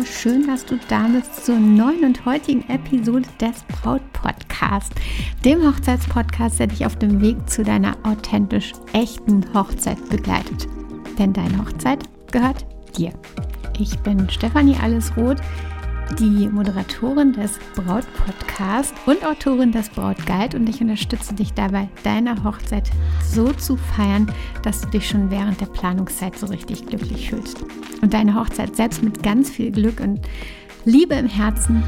Liebe, schön, dass du da bist zur neuen und heutigen Episode des Braut Podcast, dem Hochzeitspodcast, der dich auf dem Weg zu deiner authentisch echten Hochzeit begleitet. Denn deine Hochzeit gehört dir. Ich bin Stefanie Allesroth die Moderatorin des Braut Podcast und Autorin des Braut Guide und ich unterstütze dich dabei, deine Hochzeit so zu feiern, dass du dich schon während der Planungszeit so richtig glücklich fühlst und deine Hochzeit selbst mit ganz viel Glück und Liebe im Herzen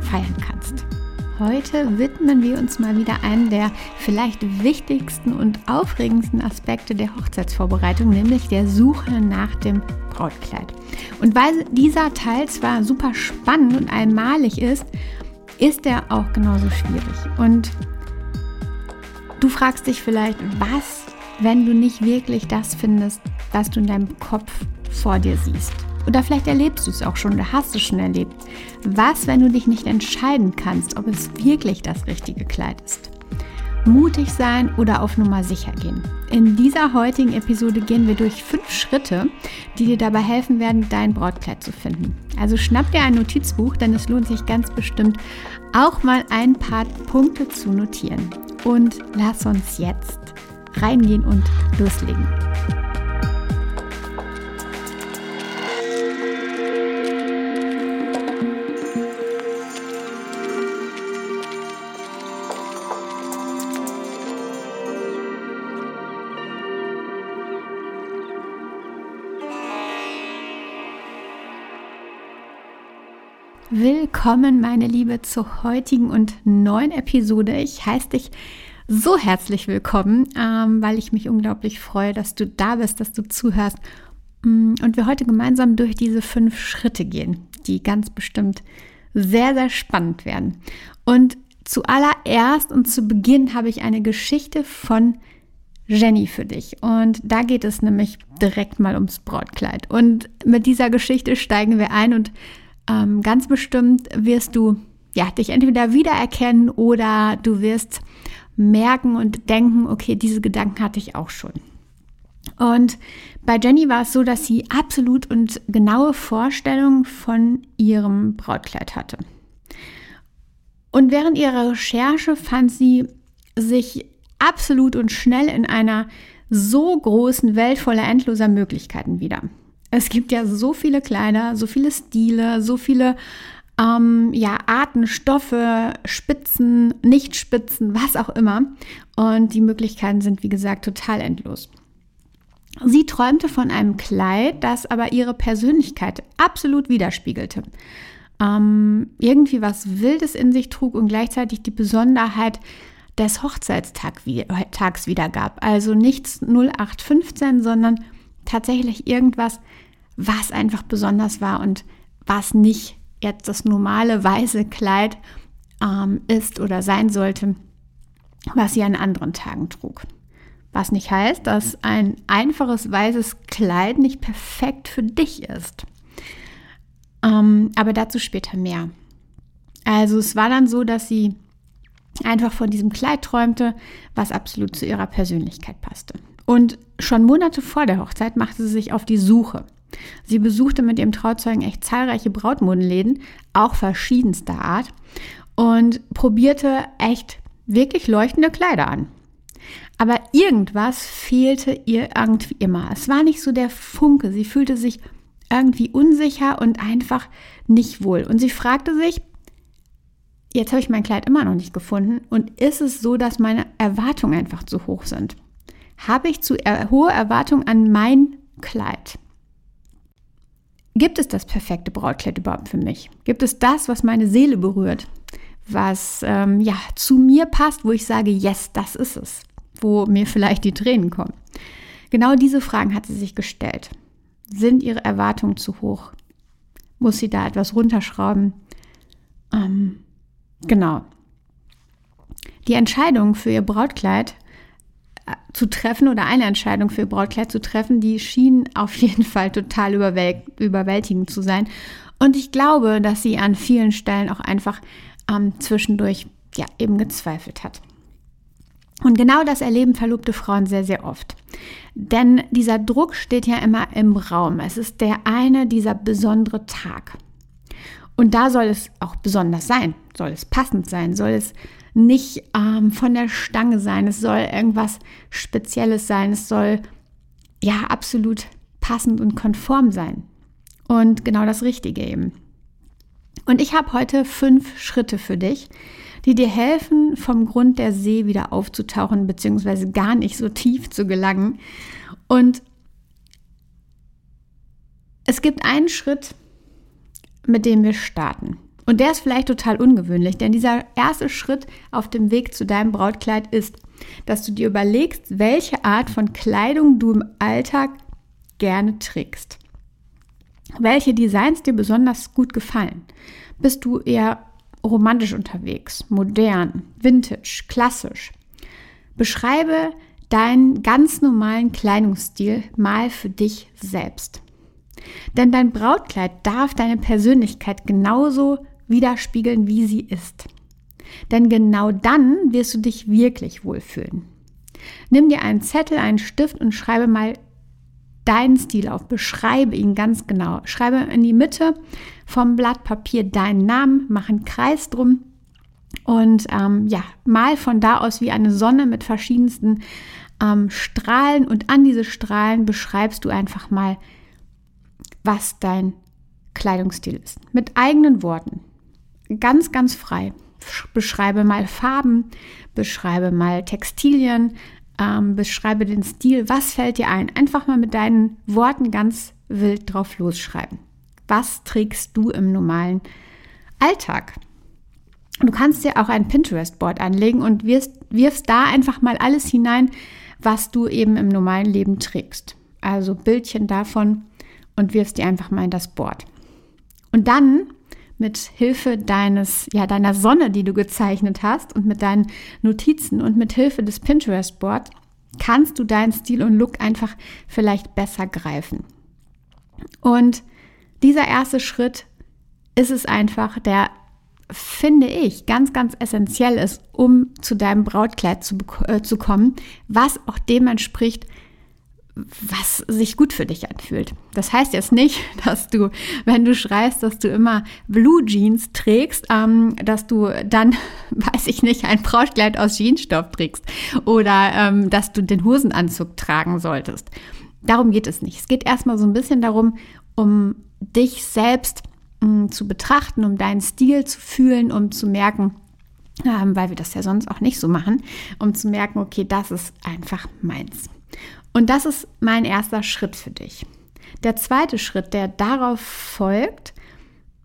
feiern kannst. Heute widmen wir uns mal wieder einem der vielleicht wichtigsten und aufregendsten Aspekte der Hochzeitsvorbereitung, nämlich der Suche nach dem Brautkleid. Und weil dieser Teil zwar super spannend und einmalig ist, ist er auch genauso schwierig. Und du fragst dich vielleicht, was, wenn du nicht wirklich das findest, was du in deinem Kopf vor dir siehst? Oder vielleicht erlebst du es auch schon oder hast es schon erlebt. Was, wenn du dich nicht entscheiden kannst, ob es wirklich das richtige Kleid ist? Mutig sein oder auf Nummer sicher gehen. In dieser heutigen Episode gehen wir durch fünf Schritte, die dir dabei helfen werden, dein Brautkleid zu finden. Also schnapp dir ein Notizbuch, denn es lohnt sich ganz bestimmt auch mal ein paar Punkte zu notieren. Und lass uns jetzt reingehen und loslegen. Willkommen, meine Liebe, zur heutigen und neuen Episode. Ich heiße dich so herzlich willkommen, ähm, weil ich mich unglaublich freue, dass du da bist, dass du zuhörst mm, und wir heute gemeinsam durch diese fünf Schritte gehen, die ganz bestimmt sehr, sehr spannend werden. Und zuallererst und zu Beginn habe ich eine Geschichte von Jenny für dich. Und da geht es nämlich direkt mal ums Brautkleid. Und mit dieser Geschichte steigen wir ein und ähm, ganz bestimmt wirst du ja, dich entweder wiedererkennen oder du wirst merken und denken, okay, diese Gedanken hatte ich auch schon. Und bei Jenny war es so, dass sie absolut und genaue Vorstellungen von ihrem Brautkleid hatte. Und während ihrer Recherche fand sie sich absolut und schnell in einer so großen Welt voller endloser Möglichkeiten wieder. Es gibt ja so viele Kleider, so viele Stile, so viele ähm, ja, Arten, Stoffe, Spitzen, Nichtspitzen, was auch immer. Und die Möglichkeiten sind, wie gesagt, total endlos. Sie träumte von einem Kleid, das aber ihre Persönlichkeit absolut widerspiegelte. Ähm, irgendwie was Wildes in sich trug und gleichzeitig die Besonderheit des Hochzeitstags wiedergab. Also nichts 0815, sondern tatsächlich irgendwas, was einfach besonders war und was nicht jetzt das normale weiße Kleid ähm, ist oder sein sollte, was sie an anderen Tagen trug. Was nicht heißt, dass ein einfaches weißes Kleid nicht perfekt für dich ist. Ähm, aber dazu später mehr. Also es war dann so, dass sie einfach von diesem Kleid träumte, was absolut zu ihrer Persönlichkeit passte. Und schon Monate vor der Hochzeit machte sie sich auf die Suche. Sie besuchte mit ihrem Trauzeugen echt zahlreiche Brautmodenläden, auch verschiedenster Art, und probierte echt wirklich leuchtende Kleider an. Aber irgendwas fehlte ihr irgendwie immer. Es war nicht so der Funke. Sie fühlte sich irgendwie unsicher und einfach nicht wohl. Und sie fragte sich, jetzt habe ich mein Kleid immer noch nicht gefunden und ist es so, dass meine Erwartungen einfach zu hoch sind? Habe ich zu hohe Erwartungen an mein Kleid? Gibt es das perfekte Brautkleid überhaupt für mich? Gibt es das, was meine Seele berührt? Was ähm, ja zu mir passt, wo ich sage, yes, das ist es, wo mir vielleicht die Tränen kommen. Genau diese Fragen hat sie sich gestellt. Sind ihre Erwartungen zu hoch? Muss sie da etwas runterschrauben? Ähm, genau. Die Entscheidung für ihr Brautkleid zu treffen oder eine Entscheidung für ihr Brautkleid zu treffen, die schien auf jeden Fall total überwäl überwältigend zu sein. Und ich glaube, dass sie an vielen Stellen auch einfach ähm, zwischendurch ja eben gezweifelt hat. Und genau das erleben verlobte Frauen sehr, sehr oft. Denn dieser Druck steht ja immer im Raum. Es ist der eine dieser besondere Tag. Und da soll es auch besonders sein, soll es passend sein, soll es nicht ähm, von der Stange sein, es soll irgendwas Spezielles sein, es soll ja absolut passend und konform sein. Und genau das Richtige eben. Und ich habe heute fünf Schritte für dich, die dir helfen, vom Grund der See wieder aufzutauchen, beziehungsweise gar nicht so tief zu gelangen. Und es gibt einen Schritt, mit dem wir starten. Und der ist vielleicht total ungewöhnlich, denn dieser erste Schritt auf dem Weg zu deinem Brautkleid ist, dass du dir überlegst, welche Art von Kleidung du im Alltag gerne trägst. Welche Designs dir besonders gut gefallen. Bist du eher romantisch unterwegs, modern, vintage, klassisch? Beschreibe deinen ganz normalen Kleidungsstil mal für dich selbst. Denn dein Brautkleid darf deine Persönlichkeit genauso widerspiegeln, wie sie ist. Denn genau dann wirst du dich wirklich wohlfühlen. Nimm dir einen Zettel, einen Stift und schreibe mal deinen Stil auf. Beschreibe ihn ganz genau. Schreibe in die Mitte vom Blatt Papier deinen Namen, mach einen Kreis drum und ähm, ja, mal von da aus wie eine Sonne mit verschiedensten ähm, Strahlen und an diese Strahlen beschreibst du einfach mal was dein Kleidungsstil ist. Mit eigenen Worten. Ganz, ganz frei. Beschreibe mal Farben, beschreibe mal Textilien, ähm, beschreibe den Stil. Was fällt dir ein? Einfach mal mit deinen Worten ganz wild drauf losschreiben. Was trägst du im normalen Alltag? Du kannst dir auch ein Pinterest-Board anlegen und wirfst, wirfst da einfach mal alles hinein, was du eben im normalen Leben trägst. Also Bildchen davon, und wirfst die einfach mal in das Board. Und dann mit Hilfe deines, ja, deiner Sonne, die du gezeichnet hast und mit deinen Notizen und mit Hilfe des Pinterest Board kannst du deinen Stil und Look einfach vielleicht besser greifen. Und dieser erste Schritt ist es einfach, der finde ich ganz, ganz essentiell ist, um zu deinem Brautkleid zu, äh, zu kommen, was auch dem entspricht, was sich gut für dich anfühlt. Das heißt jetzt nicht, dass du, wenn du schreist, dass du immer Blue Jeans trägst, ähm, dass du dann, weiß ich nicht, ein Brautkleid aus Jeansstoff trägst oder ähm, dass du den Hosenanzug tragen solltest. Darum geht es nicht. Es geht erstmal so ein bisschen darum, um dich selbst ähm, zu betrachten, um deinen Stil zu fühlen, um zu merken, ähm, weil wir das ja sonst auch nicht so machen, um zu merken, okay, das ist einfach meins. Und das ist mein erster Schritt für dich. Der zweite Schritt, der darauf folgt,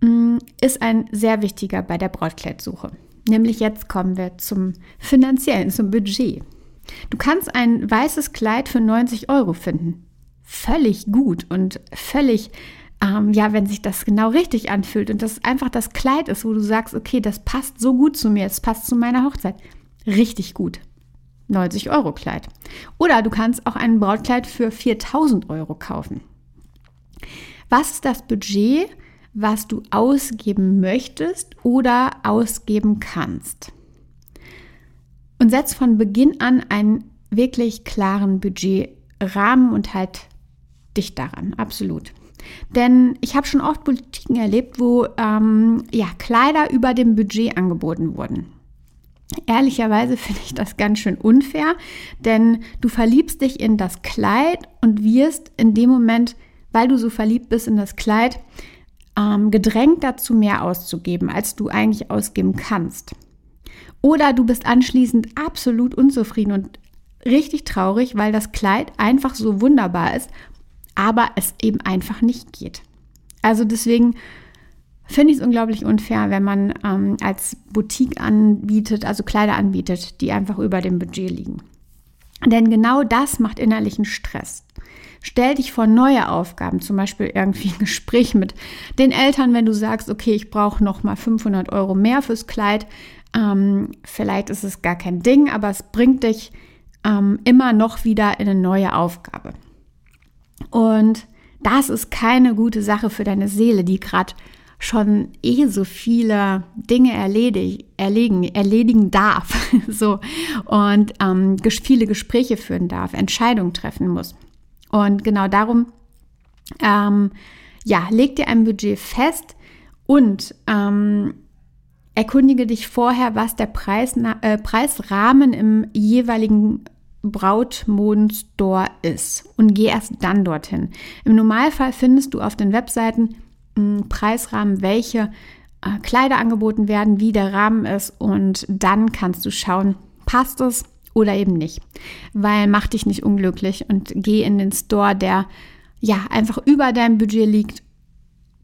mm, ist ein sehr wichtiger bei der Brautkleidsuche. Nämlich jetzt kommen wir zum finanziellen, zum Budget. Du kannst ein weißes Kleid für 90 Euro finden. Völlig gut und völlig, ähm, ja, wenn sich das genau richtig anfühlt und das einfach das Kleid ist, wo du sagst, okay, das passt so gut zu mir, es passt zu meiner Hochzeit. Richtig gut. 90 Euro Kleid. Oder du kannst auch ein Brautkleid für 4000 Euro kaufen. Was ist das Budget, was du ausgeben möchtest oder ausgeben kannst? Und setz von Beginn an einen wirklich klaren Budgetrahmen und halt dich daran, absolut. Denn ich habe schon oft Politiken erlebt, wo ähm, ja, Kleider über dem Budget angeboten wurden. Ehrlicherweise finde ich das ganz schön unfair, denn du verliebst dich in das Kleid und wirst in dem Moment, weil du so verliebt bist in das Kleid, ähm, gedrängt dazu, mehr auszugeben, als du eigentlich ausgeben kannst. Oder du bist anschließend absolut unzufrieden und richtig traurig, weil das Kleid einfach so wunderbar ist, aber es eben einfach nicht geht. Also deswegen finde ich es unglaublich unfair, wenn man ähm, als Boutique anbietet, also Kleider anbietet, die einfach über dem Budget liegen. Denn genau das macht innerlichen Stress. Stell dich vor neue Aufgaben, zum Beispiel irgendwie ein Gespräch mit den Eltern, wenn du sagst, okay, ich brauche noch mal 500 Euro mehr fürs Kleid. Ähm, vielleicht ist es gar kein Ding, aber es bringt dich ähm, immer noch wieder in eine neue Aufgabe. Und das ist keine gute Sache für deine Seele, die gerade schon eh so viele Dinge erledig, erledigen, erledigen darf so und ähm, viele Gespräche führen darf, Entscheidungen treffen muss. Und genau darum, ähm, ja, leg dir ein Budget fest und ähm, erkundige dich vorher, was der Preis, äh, Preisrahmen im jeweiligen Brautmodenstore ist und geh erst dann dorthin. Im Normalfall findest du auf den Webseiten Preisrahmen, welche äh, Kleider angeboten werden, wie der Rahmen ist und dann kannst du schauen, passt es oder eben nicht. Weil mach dich nicht unglücklich und geh in den Store, der ja einfach über deinem Budget liegt.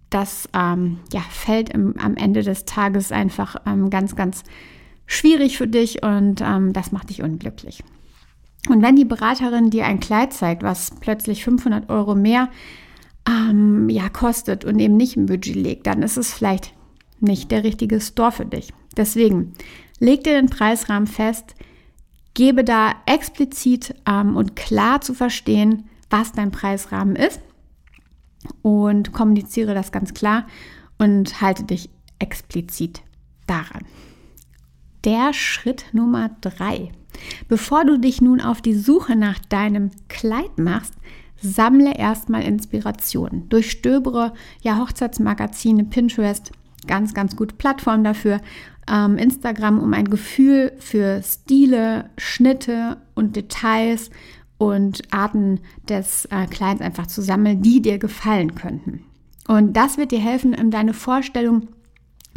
Das ähm, ja, fällt im, am Ende des Tages einfach ähm, ganz, ganz schwierig für dich und ähm, das macht dich unglücklich. Und wenn die Beraterin dir ein Kleid zeigt, was plötzlich 500 Euro mehr ähm, ja, kostet und eben nicht im Budget liegt, dann ist es vielleicht nicht der richtige Store für dich. Deswegen leg dir den Preisrahmen fest, gebe da explizit ähm, und klar zu verstehen, was dein Preisrahmen ist und kommuniziere das ganz klar und halte dich explizit daran. Der Schritt Nummer drei. Bevor du dich nun auf die Suche nach deinem Kleid machst, sammle erstmal Inspiration. Durchstöbere ja Hochzeitsmagazine, Pinterest, ganz, ganz gute Plattform dafür. Ähm, Instagram, um ein Gefühl für Stile, Schnitte und Details und Arten des äh, Kleids einfach zu sammeln, die dir gefallen könnten. Und das wird dir helfen, in deine Vorstellung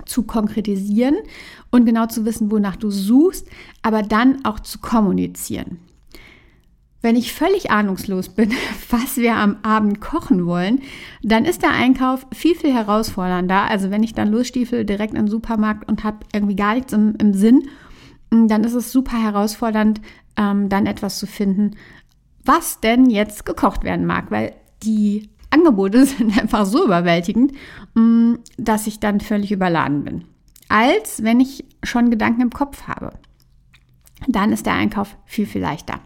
zu konkretisieren und genau zu wissen, wonach du suchst, aber dann auch zu kommunizieren. Wenn ich völlig ahnungslos bin, was wir am Abend kochen wollen, dann ist der Einkauf viel, viel herausfordernder. Also wenn ich dann losstiefel direkt im Supermarkt und habe irgendwie gar nichts im, im, Sinn, dann ist es super herausfordernd, ähm, dann etwas zu finden, was denn jetzt gekocht werden mag, weil die Angebote sind einfach so überwältigend, mm, dass ich dann völlig überladen bin. Als wenn ich schon Gedanken im Kopf habe. Dann ist der Einkauf viel, viel leichter.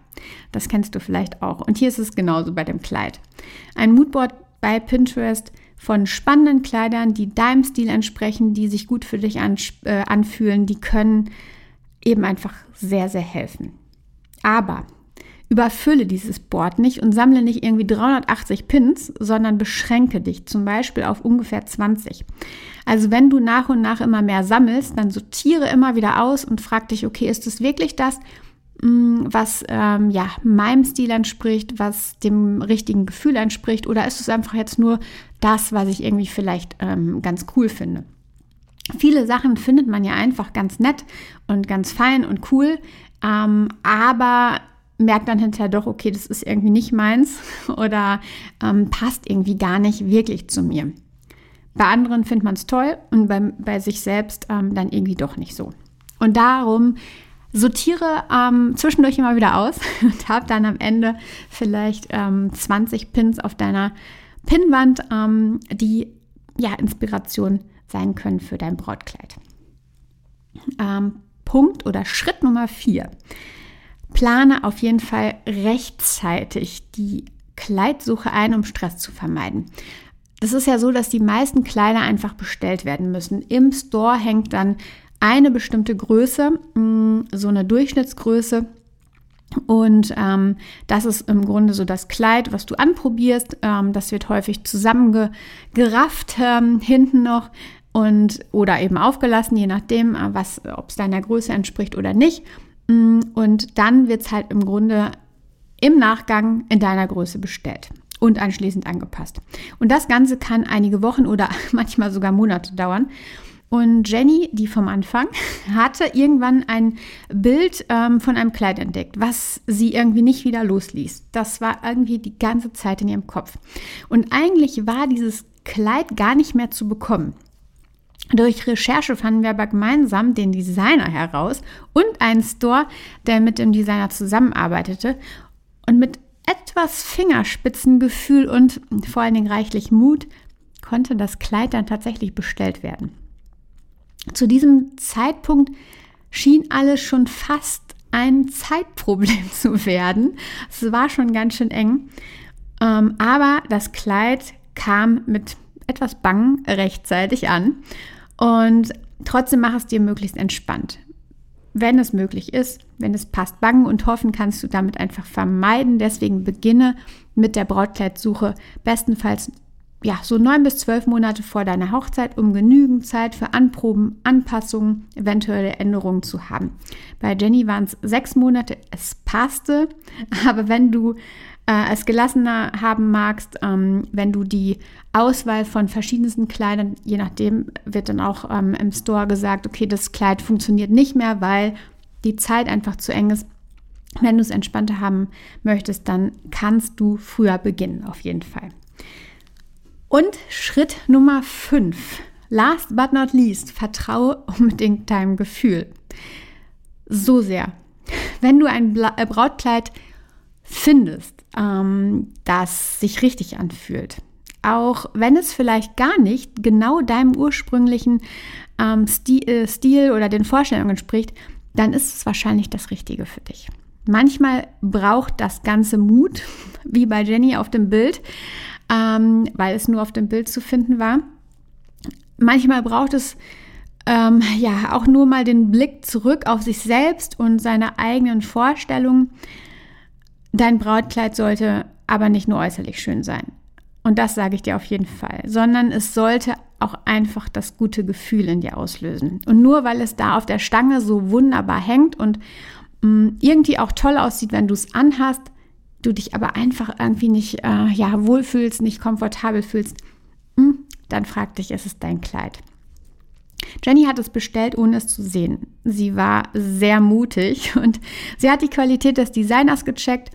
Das kennst du vielleicht auch. Und hier ist es genauso bei dem Kleid. Ein Moodboard bei Pinterest von spannenden Kleidern, die deinem Stil entsprechen, die sich gut für dich äh, anfühlen, die können eben einfach sehr, sehr helfen. Aber Überfülle dieses Board nicht und sammle nicht irgendwie 380 Pins, sondern beschränke dich zum Beispiel auf ungefähr 20. Also wenn du nach und nach immer mehr sammelst, dann sortiere immer wieder aus und frag dich, okay, ist es wirklich das, was ähm, ja meinem Stil entspricht, was dem richtigen Gefühl entspricht, oder ist es einfach jetzt nur das, was ich irgendwie vielleicht ähm, ganz cool finde? Viele Sachen findet man ja einfach ganz nett und ganz fein und cool, ähm, aber merkt dann hinterher doch, okay, das ist irgendwie nicht meins oder ähm, passt irgendwie gar nicht wirklich zu mir. Bei anderen findet man es toll und bei, bei sich selbst ähm, dann irgendwie doch nicht so. Und darum sortiere ähm, zwischendurch immer wieder aus und habe dann am Ende vielleicht ähm, 20 Pins auf deiner Pinnwand, ähm, die ja Inspiration sein können für dein Brautkleid. Ähm, Punkt oder Schritt Nummer vier plane auf jeden Fall rechtzeitig die Kleidsuche ein, um Stress zu vermeiden. Das ist ja so, dass die meisten Kleider einfach bestellt werden müssen. Im Store hängt dann eine bestimmte Größe, mm, so eine Durchschnittsgröße. Und ähm, das ist im Grunde so das Kleid, was du anprobierst. Ähm, das wird häufig zusammengerafft ähm, hinten noch und oder eben aufgelassen, je nachdem, äh, ob es deiner Größe entspricht oder nicht. Mm, und dann wird es halt im Grunde im Nachgang in deiner Größe bestellt und anschließend angepasst. Und das Ganze kann einige Wochen oder manchmal sogar Monate dauern. Und Jenny, die vom Anfang, hatte irgendwann ein Bild ähm, von einem Kleid entdeckt, was sie irgendwie nicht wieder losließ. Das war irgendwie die ganze Zeit in ihrem Kopf. Und eigentlich war dieses Kleid gar nicht mehr zu bekommen. Durch Recherche fanden wir aber gemeinsam den Designer heraus und einen Store, der mit dem Designer zusammenarbeitete. Und mit etwas Fingerspitzengefühl und vor allen Dingen reichlich Mut konnte das Kleid dann tatsächlich bestellt werden. Zu diesem Zeitpunkt schien alles schon fast ein Zeitproblem zu werden. Es war schon ganz schön eng. Ähm, aber das Kleid kam mit etwas Bang rechtzeitig an. Und trotzdem mach es dir möglichst entspannt. Wenn es möglich ist, wenn es passt, bangen und hoffen kannst du damit einfach vermeiden. Deswegen beginne mit der Brautkleidsuche bestenfalls ja, so neun bis zwölf Monate vor deiner Hochzeit, um genügend Zeit für Anproben, Anpassungen, eventuelle Änderungen zu haben. Bei Jenny waren es sechs Monate, es passte, aber wenn du äh, es gelassener haben magst, ähm, wenn du die Auswahl von verschiedensten Kleidern, je nachdem wird dann auch ähm, im Store gesagt, okay, das Kleid funktioniert nicht mehr, weil die Zeit einfach zu eng ist. Wenn du es entspannter haben möchtest, dann kannst du früher beginnen, auf jeden Fall. Und Schritt Nummer 5. Last but not least, vertraue unbedingt deinem Gefühl. So sehr. Wenn du ein äh, Brautkleid findest, ähm, das sich richtig anfühlt, auch wenn es vielleicht gar nicht genau deinem ursprünglichen ähm, Stil, äh, Stil oder den Vorstellungen entspricht, dann ist es wahrscheinlich das Richtige für dich. Manchmal braucht das Ganze Mut, wie bei Jenny auf dem Bild, ähm, weil es nur auf dem Bild zu finden war. Manchmal braucht es ähm, ja auch nur mal den Blick zurück auf sich selbst und seine eigenen Vorstellungen. Dein Brautkleid sollte aber nicht nur äußerlich schön sein. Und das sage ich dir auf jeden Fall, sondern es sollte auch einfach das gute Gefühl in dir auslösen. Und nur weil es da auf der Stange so wunderbar hängt und mh, mm, irgendwie auch toll aussieht, wenn du es anhast, du dich aber einfach irgendwie nicht äh, ja, wohlfühlst, nicht komfortabel fühlst, hm, dann frag dich, ist es dein Kleid? Jenny hat es bestellt, ohne es zu sehen. Sie war sehr mutig und sie hat die Qualität des Designers gecheckt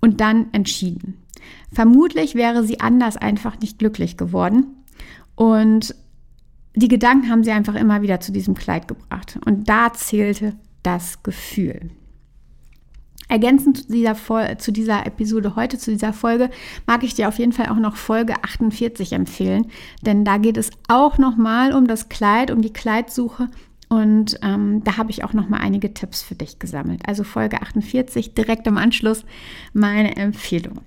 und dann entschieden. Vermutlich wäre sie anders einfach nicht glücklich geworden. Und die Gedanken haben sie einfach immer wieder zu diesem Kleid gebracht. Und da zählte das Gefühl. Ergänzend zu dieser, zu dieser Episode heute, zu dieser Folge, mag ich dir auf jeden Fall auch noch Folge 48 empfehlen, denn da geht es auch nochmal um das Kleid, um die Kleidsuche und ähm, da habe ich auch nochmal einige Tipps für dich gesammelt. Also Folge 48, direkt im Anschluss meine Empfehlung.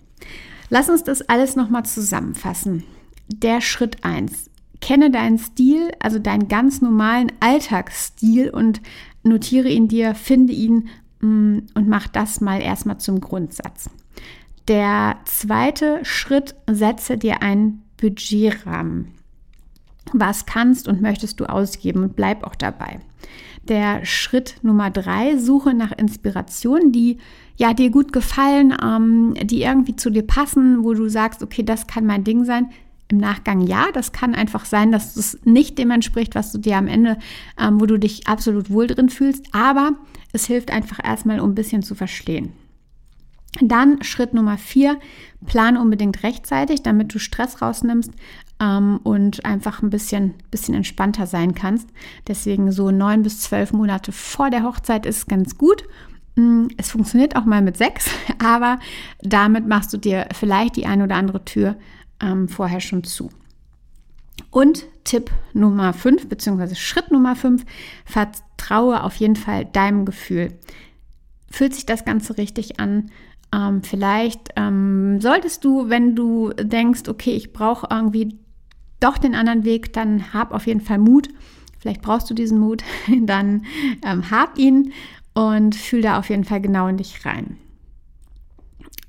Lass uns das alles nochmal zusammenfassen. Der Schritt 1. Kenne deinen Stil, also deinen ganz normalen Alltagsstil und notiere ihn dir, finde ihn und mach das mal erstmal zum Grundsatz. Der zweite Schritt, setze dir einen Budgetrahmen. Was kannst und möchtest du ausgeben und bleib auch dabei. Der Schritt Nummer drei, suche nach Inspirationen, die ja dir gut gefallen, ähm, die irgendwie zu dir passen, wo du sagst, okay, das kann mein Ding sein. Im Nachgang ja, das kann einfach sein, dass es nicht dem entspricht, was du dir am Ende, ähm, wo du dich absolut wohl drin fühlst. Aber es hilft einfach erstmal, um ein bisschen zu verstehen. Dann Schritt Nummer vier, plan unbedingt rechtzeitig, damit du Stress rausnimmst ähm, und einfach ein bisschen, bisschen entspannter sein kannst. Deswegen so neun bis zwölf Monate vor der Hochzeit ist ganz gut. Mm, es funktioniert auch mal mit sechs, aber damit machst du dir vielleicht die eine oder andere Tür ähm, vorher schon zu. Und Tipp Nummer 5, beziehungsweise Schritt Nummer 5, vertraue auf jeden Fall deinem Gefühl. Fühlt sich das Ganze richtig an? Ähm, vielleicht ähm, solltest du, wenn du denkst, okay, ich brauche irgendwie doch den anderen Weg, dann hab auf jeden Fall Mut. Vielleicht brauchst du diesen Mut, dann ähm, hab ihn und fühl da auf jeden Fall genau in dich rein.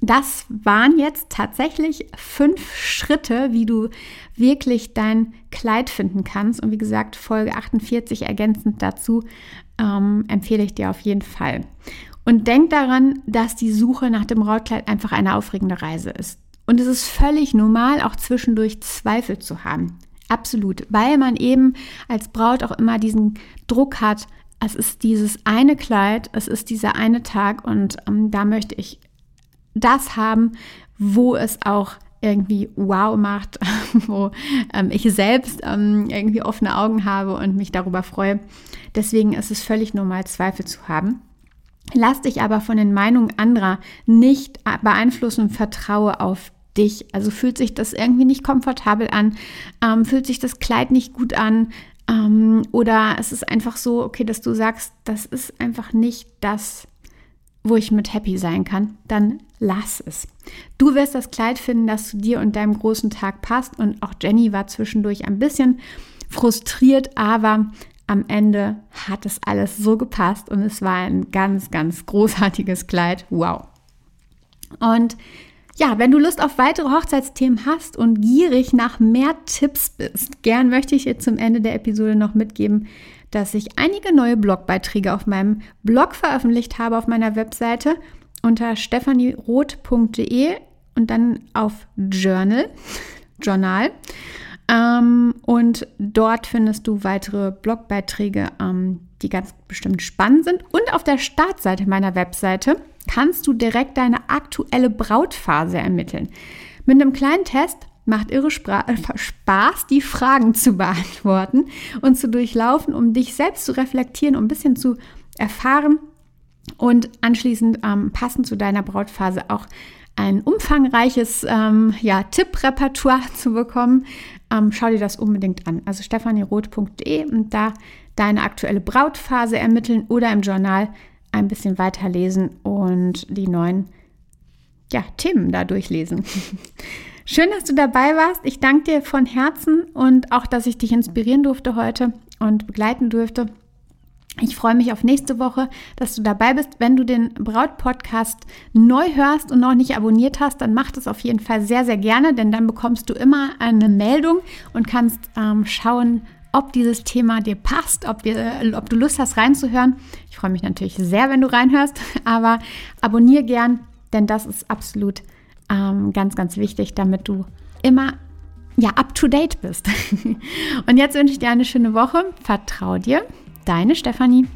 Das waren jetzt tatsächlich fünf Schritte, wie du wirklich dein Kleid finden kannst. Und wie gesagt, Folge 48 ergänzend dazu ähm, empfehle ich dir auf jeden Fall. Und denk daran, dass die Suche nach dem Brautkleid einfach eine aufregende Reise ist. Und es ist völlig normal, auch zwischendurch Zweifel zu haben. Absolut, weil man eben als Braut auch immer diesen Druck hat, es ist dieses eine Kleid, es ist dieser eine Tag und ähm, da möchte ich das haben, wo es auch irgendwie wow macht, wo ähm, ich selbst ähm, irgendwie offene Augen habe und mich darüber freue. Deswegen ist es völlig normal, Zweifel zu haben. Lass dich aber von den Meinungen anderer nicht beeinflussen und vertraue auf dich. Also fühlt sich das irgendwie nicht komfortabel an, ähm, fühlt sich das Kleid nicht gut an ähm, oder es ist einfach so, okay, dass du sagst, das ist einfach nicht das, wo ich mit happy sein kann, dann lass es. Du wirst das Kleid finden, das zu dir und deinem großen Tag passt. Und auch Jenny war zwischendurch ein bisschen frustriert, aber am Ende hat es alles so gepasst und es war ein ganz, ganz großartiges Kleid. Wow. Und ja, wenn du Lust auf weitere Hochzeitsthemen hast und gierig nach mehr Tipps bist, gern möchte ich dir zum Ende der Episode noch mitgeben, dass ich einige neue Blogbeiträge auf meinem Blog veröffentlicht habe auf meiner Webseite unter stephanieroth.de und dann auf Journal, Journal. Ähm, und dort findest du weitere Blogbeiträge, ähm, die ganz bestimmt spannend sind. Und auf der Startseite meiner Webseite kannst du direkt deine aktuelle Brautphase ermitteln. Mit einem kleinen Test macht irre Spra äh, Spaß, die Fragen zu beantworten und zu durchlaufen, um dich selbst zu reflektieren, um ein bisschen zu erfahren und anschließend ähm, passend zu deiner Brautphase auch ein umfangreiches ähm, ja, Tipprepertoire zu bekommen, ähm, schau dir das unbedingt an. Also stefanieroth.de und da deine aktuelle Brautphase ermitteln oder im Journal ein bisschen weiterlesen und die neuen ja, Themen da durchlesen. Schön, dass du dabei warst. Ich danke dir von Herzen und auch, dass ich dich inspirieren durfte heute und begleiten durfte. Ich freue mich auf nächste Woche, dass du dabei bist. Wenn du den Braut-Podcast neu hörst und noch nicht abonniert hast, dann mach das auf jeden Fall sehr, sehr gerne, denn dann bekommst du immer eine Meldung und kannst ähm, schauen, ob dieses Thema dir passt, ob, wir, ob du Lust hast reinzuhören. Ich freue mich natürlich sehr, wenn du reinhörst, aber abonniere gern, denn das ist absolut ähm, ganz, ganz wichtig, damit du immer ja, up to date bist. und jetzt wünsche ich dir eine schöne Woche. Vertrau dir Deine Stefanie.